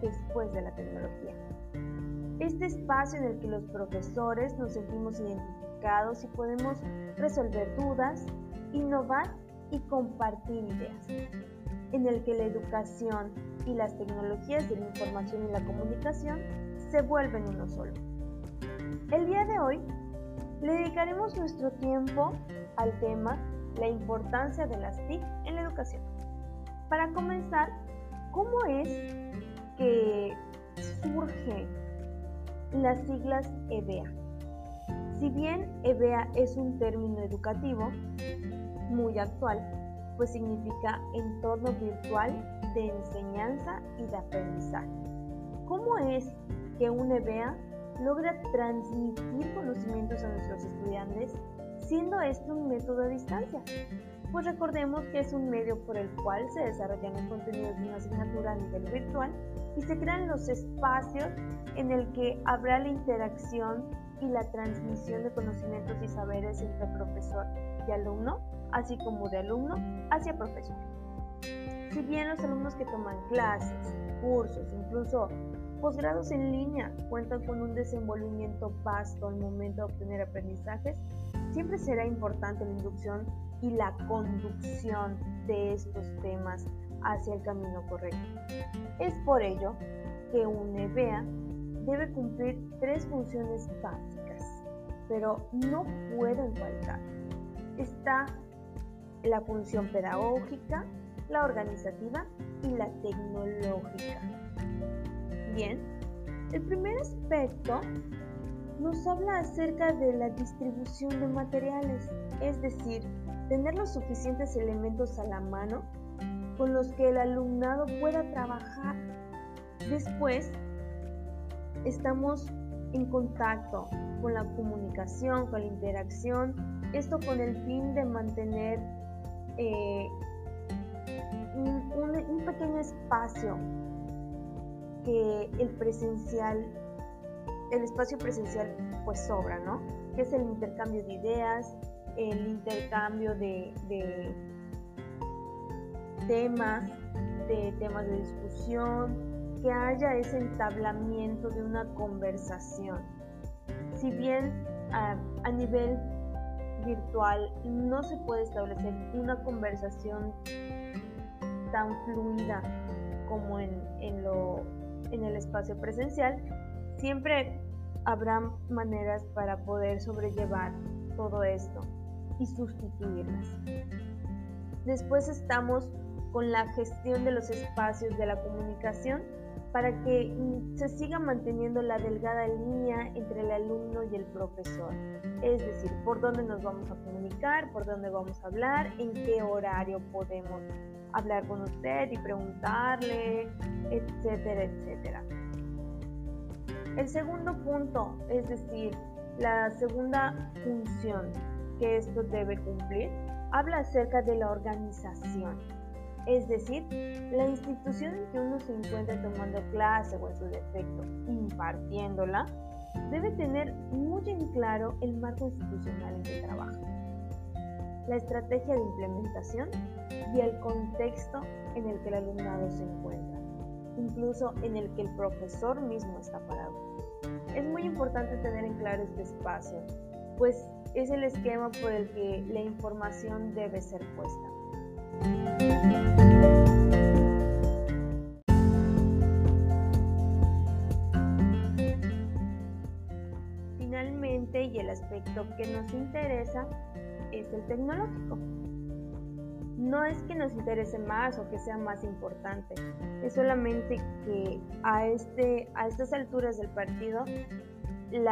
después de la tecnología. Este espacio en el que los profesores nos sentimos identificados y podemos resolver dudas, innovar y compartir ideas, en el que la educación y las tecnologías de la información y la comunicación se vuelven uno solo. El día de hoy le dedicaremos nuestro tiempo al tema la importancia de las TIC en la educación. Para comenzar, ¿cómo es que surgen las siglas EBEA? Si bien EBEA es un término educativo muy actual, pues significa entorno virtual de enseñanza y de aprendizaje. ¿Cómo es que un EBEA logra transmitir conocimientos a nuestros estudiantes siendo este un método a distancia? Pues recordemos que es un medio por el cual se desarrollan los contenidos de una asignatura a nivel virtual y se crean los espacios en el que habrá la interacción y la transmisión de conocimientos y saberes entre profesor y alumno, así como de alumno hacia profesor. Si bien los alumnos que toman clases, cursos, incluso posgrados en línea cuentan con un desenvolvimiento vasto al momento de obtener aprendizajes, siempre será importante la inducción y la conducción de estos temas hacia el camino correcto. Es por ello que un EBEA debe cumplir tres funciones básicas, pero no pueden faltar. Está la función pedagógica, la organizativa y la tecnológica. Bien, el primer aspecto nos habla acerca de la distribución de materiales, es decir, tener los suficientes elementos a la mano con los que el alumnado pueda trabajar. Después, estamos en contacto con la comunicación, con la interacción, esto con el fin de mantener eh, un, un pequeño espacio que el presencial, el espacio presencial pues sobra, ¿no? Que es el intercambio de ideas, el intercambio de, temas, de temas de discusión, que haya ese entablamiento de una conversación. Si bien a, nivel virtual no se puede establecer una conversación tan fluida como en, en, lo, en el espacio presencial, siempre habrá maneras para poder sobrellevar todo esto y sustituirlas. Después estamos con la gestión de los espacios de la comunicación para que se siga manteniendo la delgada línea entre el alumno y el profesor. Es decir, por dónde nos vamos a comunicar, por dónde vamos a hablar, en qué horario podemos hablar con usted y preguntarle, etcétera, etcétera. El segundo punto, es decir, la segunda función que esto debe cumplir, habla acerca de la organización. Es decir, la institución en que uno se encuentra tomando clase o en su defecto impartiéndola, debe tener muy en claro el marco institucional en que trabaja, la estrategia de implementación y el contexto en el que el alumnado se encuentra, incluso en el que el profesor mismo está parado. Es muy importante tener en claro este espacio, pues es el esquema por el que la información debe ser puesta. Aspecto que nos interesa es el tecnológico. No es que nos interese más o que sea más importante, es solamente que a, este, a estas alturas del partido el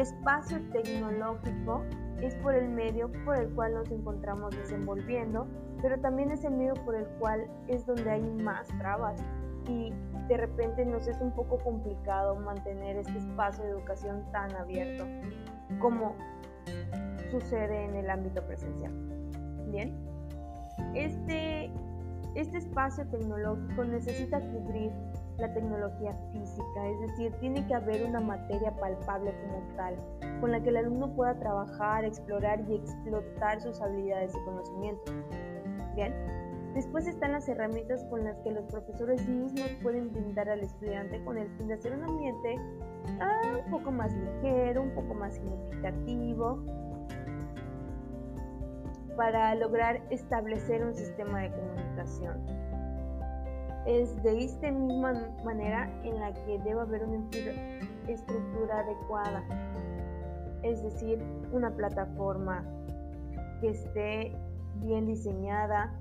espacio tecnológico es por el medio por el cual nos encontramos desenvolviendo, pero también es el medio por el cual es donde hay más trabas y de repente nos es un poco complicado mantener este espacio de educación tan abierto como sucede en el ámbito presencial. Bien, este, este espacio tecnológico necesita cubrir la tecnología física, es decir, tiene que haber una materia palpable como tal, con la que el alumno pueda trabajar, explorar y explotar sus habilidades y conocimientos. Bien, Después están las herramientas con las que los profesores mismos pueden brindar al estudiante con el fin de hacer un ambiente ah, un poco más ligero, un poco más significativo, para lograr establecer un sistema de comunicación. Es de esta misma manera en la que debe haber una estructura adecuada, es decir, una plataforma que esté bien diseñada,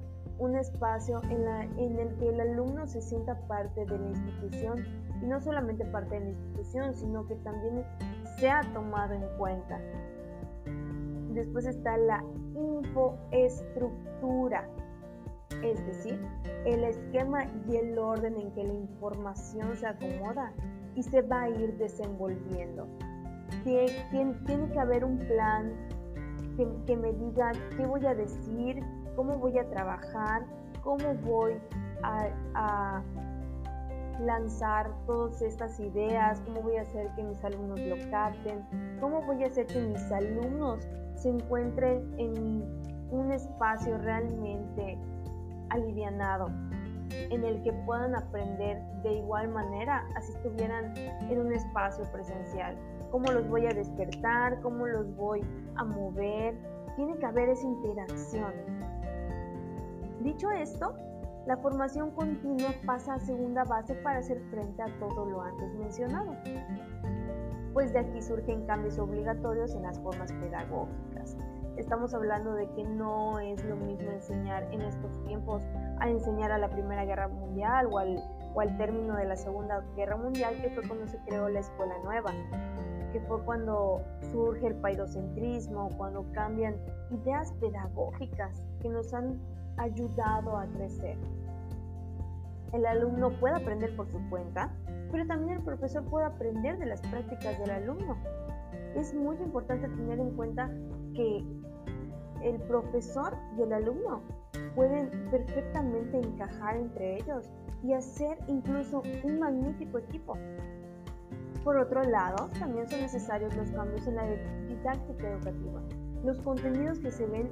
un espacio en, la, en, el que el alumno se sienta parte de la institución y no solamente parte de la institución, sino que también sea tomado en cuenta. Después está la infoestructura, es decir, el esquema y el orden en que la información se acomoda y se va a ir desenvolviendo. Tiene, que haber un plan que, me diga qué voy a decir, cómo voy a trabajar, cómo voy a, lanzar todas estas ideas, cómo voy a hacer que mis alumnos lo capten, cómo voy a hacer que mis alumnos se encuentren en un espacio realmente alivianado, en el que puedan aprender de igual manera, así estuvieran en un espacio presencial. ¿Cómo los voy a despertar? ¿Cómo los voy a mover? Tiene que haber esa interacción. Dicho esto, la formación continua pasa a segunda base para hacer frente a todo lo antes mencionado, pues de aquí surgen cambios obligatorios en las formas pedagógicas. Estamos hablando de que no es lo mismo enseñar en estos tiempos a enseñar a la Primera Guerra Mundial o al, término de la Segunda Guerra Mundial, que fue cuando se creó la escuela nueva, que fue cuando surge el paidocentrismo, cuando cambian ideas pedagógicas que nos han ayudado a crecer. El alumno puede aprender por su cuenta, pero también el profesor puede aprender de las prácticas del alumno. Es muy importante tener en cuenta que el profesor y el alumno pueden perfectamente encajar entre ellos y hacer incluso un magnífico equipo. Por otro lado, también son necesarios los cambios en la didáctica educativa. Los contenidos que se ven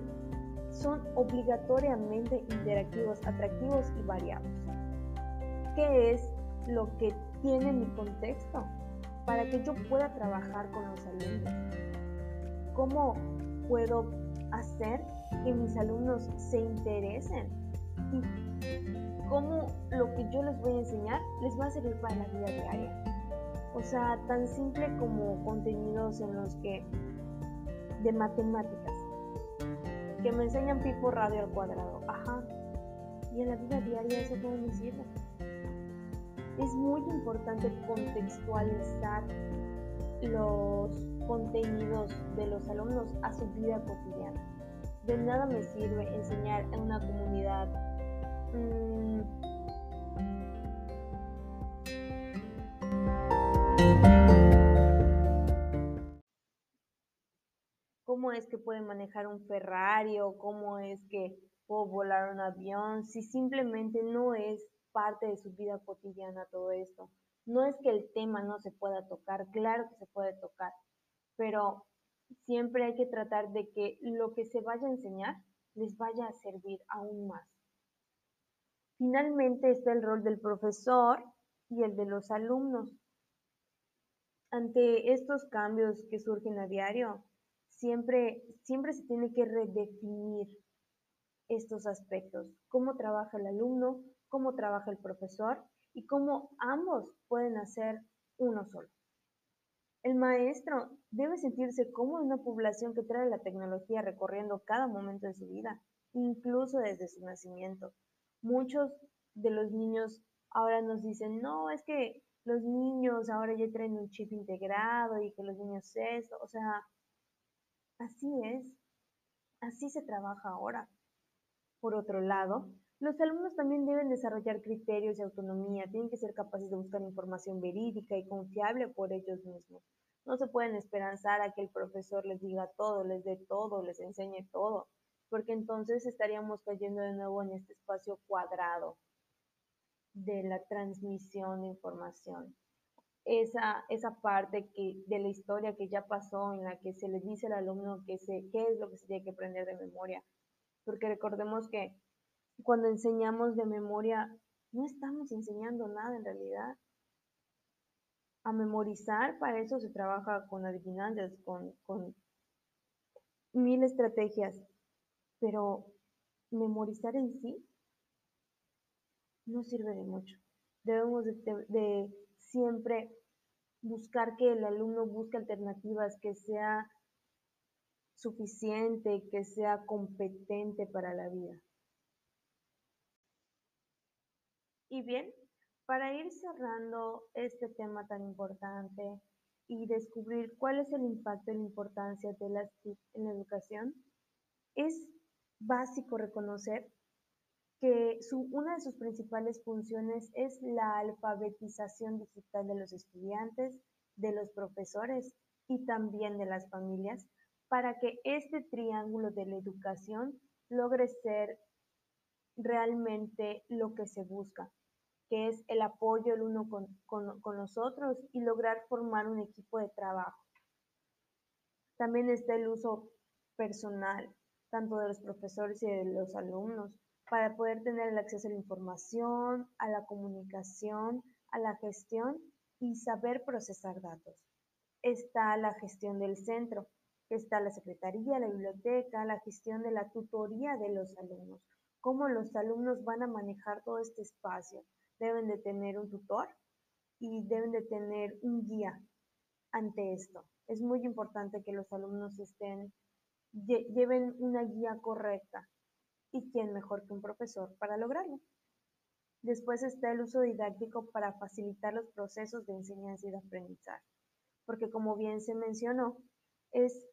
son obligatoriamente interactivos, atractivos y variados. ¿Qué es lo que tiene mi contexto para que yo pueda trabajar con los alumnos? ¿Cómo puedo hacer que mis alumnos se interesen? ¿Y cómo lo que yo les voy a enseñar les va a servir para la vida diaria? O sea, tan simple como contenidos en los que de matemáticas me enseñan pi por radio al cuadrado. Ajá. Y en la vida diaria eso no me sirve. Es muy importante contextualizar los contenidos de los alumnos a su vida cotidiana. De nada me sirve enseñar en una comunidad mmm, cómo es que puede manejar un Ferrari o cómo es que puedo volar un avión, si simplemente no es parte de su vida cotidiana todo esto. No es que el tema no se pueda tocar, claro que se puede tocar, pero siempre hay que tratar de que lo que se vaya a enseñar les vaya a servir aún más. Finalmente está el rol del profesor y el de los alumnos. Ante estos cambios que surgen a diario, siempre, siempre se tiene que redefinir estos aspectos, cómo trabaja el alumno, cómo trabaja el profesor y cómo ambos pueden hacer uno solo. El maestro debe sentirse como una población que trae la tecnología recorriendo cada momento de su vida, incluso desde su nacimiento. Muchos de los niños ahora nos dicen, no, es que los niños ahora ya traen un chip integrado y que los niños esto, o sea, Así es, así se trabaja ahora. Por otro lado, los alumnos también deben desarrollar criterios y autonomía, tienen que ser capaces de buscar información verídica y confiable por ellos mismos. No se pueden esperanzar a que el profesor les diga todo, les dé todo, les enseñe todo, porque entonces estaríamos cayendo de nuevo en este espacio cuadrado de la transmisión de información esa, esa parte que, de la historia que ya pasó, en la que se le dice al alumno que se, qué es lo que se tiene que aprender de memoria. Porque recordemos que cuando enseñamos de memoria, no estamos enseñando nada en realidad. A memorizar, para eso se trabaja con adivinanzas, con, con mil estrategias, pero memorizar en sí no sirve de mucho. Debemos de, siempre buscar que el alumno busque alternativas, que sea suficiente, que sea competente para la vida. Y bien, para ir cerrando este tema tan importante y descubrir cuál es el impacto y la importancia de las TIC en la educación, es básico reconocer que una de sus principales funciones es la alfabetización digital de los estudiantes, de los profesores y también de las familias, para que este triángulo de la educación logre ser realmente lo que se busca, que es el apoyo el uno con, con, los otros y lograr formar un equipo de trabajo. También está el uso personal, tanto de los profesores y de los alumnos, para poder tener el acceso a la información, a la comunicación, a la gestión y saber procesar datos. Está la gestión del centro, está la secretaría, la biblioteca, la gestión de la tutoría de los alumnos, cómo los alumnos van a manejar todo este espacio. Deben de tener un tutor y deben de tener un guía ante esto. Es muy importante que los alumnos estén, lleven una guía correcta ¿Y quién mejor que un profesor para lograrlo? Después está el uso didáctico para facilitar los procesos de enseñanza y de aprendizaje, porque como bien se mencionó, es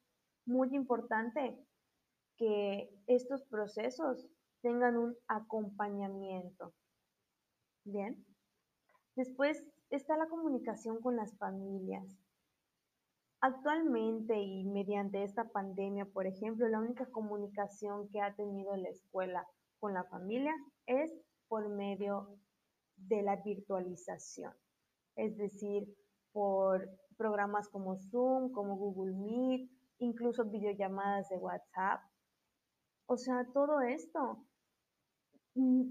muy importante que estos procesos tengan un acompañamiento. Bien. Después está la comunicación con las familias. Actualmente y mediante esta pandemia, por ejemplo, la única comunicación que ha tenido la escuela con la familia es por medio de la virtualización, es decir, por programas como Zoom, como Google Meet, incluso videollamadas de WhatsApp. O sea, todo esto, mm,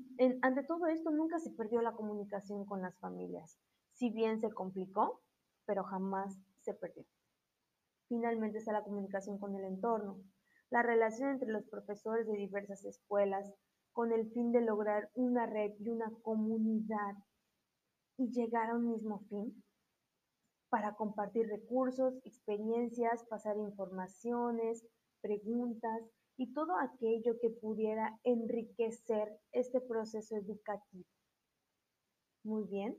ante todo esto nunca se perdió la comunicación con las familias, si bien se complicó, pero jamás se perdió. Finalmente está la comunicación con el entorno, la relación entre los profesores de diversas escuelas con el fin de lograr una red y una comunidad y llegar a un mismo fin para compartir recursos, experiencias, pasar informaciones, preguntas y todo aquello que pudiera enriquecer este proceso educativo. Muy bien.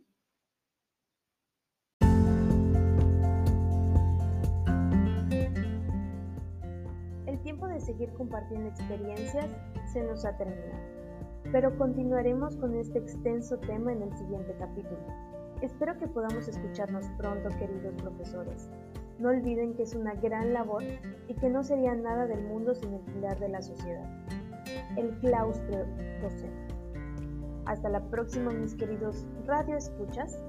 Tiempo de seguir compartiendo experiencias se nos ha terminado, pero continuaremos con este extenso tema en el siguiente capítulo. Espero que podamos escucharnos pronto, queridos profesores. No olviden que es una gran labor y que no sería nada del mundo sin el pilar de la sociedad, el claustro docente. Hasta la próxima, mis queridos radio escuchas.